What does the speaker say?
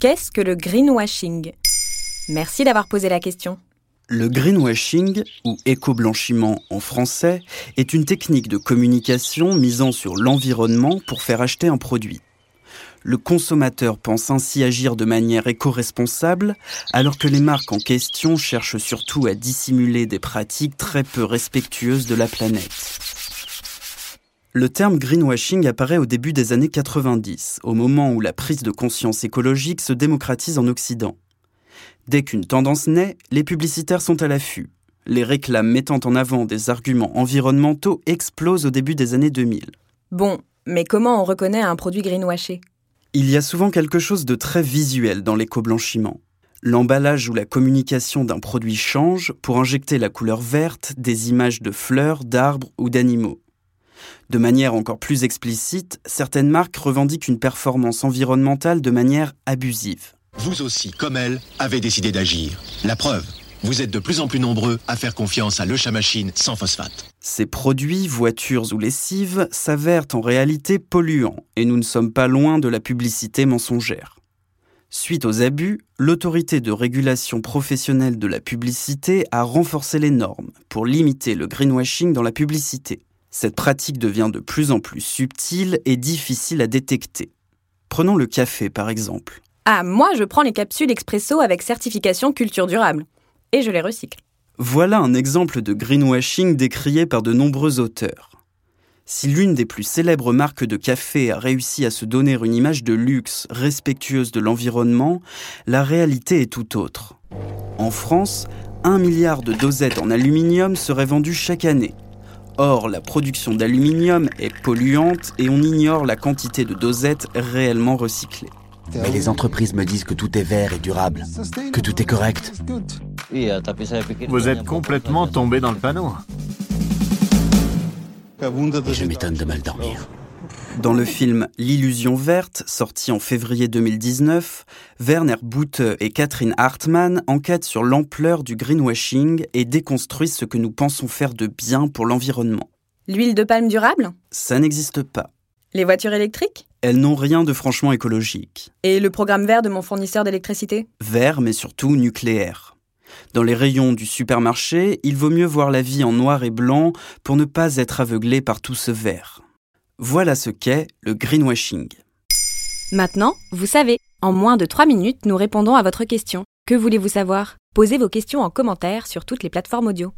Qu'est-ce que le greenwashing? Merci d'avoir posé la question. Le greenwashing, ou éco-blanchiment en français, est une technique de communication misant sur l'environnement pour faire acheter un produit. Le consommateur pense ainsi agir de manière éco-responsable, alors que les marques en question cherchent surtout à dissimuler des pratiques très peu respectueuses de la planète. Le terme greenwashing apparaît au début des années 90, au moment où la prise de conscience écologique se démocratise en Occident. Dès qu'une tendance naît, les publicitaires sont à l'affût. Les réclames mettant en avant des arguments environnementaux explosent au début des années 2000. Bon, mais comment on reconnaît un produit greenwashé il y a souvent quelque chose de très visuel dans l'éco-blanchiment. L'emballage ou la communication d'un produit change pour injecter la couleur verte des images de fleurs, d'arbres ou d'animaux. De manière encore plus explicite, certaines marques revendiquent une performance environnementale de manière abusive. Vous aussi, comme elle, avez décidé d'agir. La preuve, vous êtes de plus en plus nombreux à faire confiance à Le Machine sans phosphate. Ces produits, voitures ou lessives, s'avèrent en réalité polluants et nous ne sommes pas loin de la publicité mensongère. Suite aux abus, l'autorité de régulation professionnelle de la publicité a renforcé les normes pour limiter le greenwashing dans la publicité. Cette pratique devient de plus en plus subtile et difficile à détecter. Prenons le café par exemple. Ah, moi je prends les capsules expresso avec certification culture durable et je les recycle. Voilà un exemple de greenwashing décrié par de nombreux auteurs. Si l'une des plus célèbres marques de café a réussi à se donner une image de luxe respectueuse de l'environnement, la réalité est tout autre. En France, un milliard de dosettes en aluminium seraient vendues chaque année. Or, la production d'aluminium est polluante et on ignore la quantité de dosettes réellement recyclées. Mais les entreprises me disent que tout est vert et durable, que tout est correct. Vous êtes complètement tombé dans le panneau. Et je m'étonne de mal dormir. Dans le film L'illusion verte, sorti en février 2019, Werner Boute et Catherine Hartmann enquêtent sur l'ampleur du greenwashing et déconstruisent ce que nous pensons faire de bien pour l'environnement. L'huile de palme durable? Ça n'existe pas. Les voitures électriques? Elles n'ont rien de franchement écologique. Et le programme vert de mon fournisseur d'électricité? Vert, mais surtout nucléaire. Dans les rayons du supermarché, il vaut mieux voir la vie en noir et blanc pour ne pas être aveuglé par tout ce vert. Voilà ce qu'est le greenwashing. Maintenant, vous savez, en moins de 3 minutes, nous répondons à votre question. Que voulez-vous savoir? Posez vos questions en commentaire sur toutes les plateformes audio.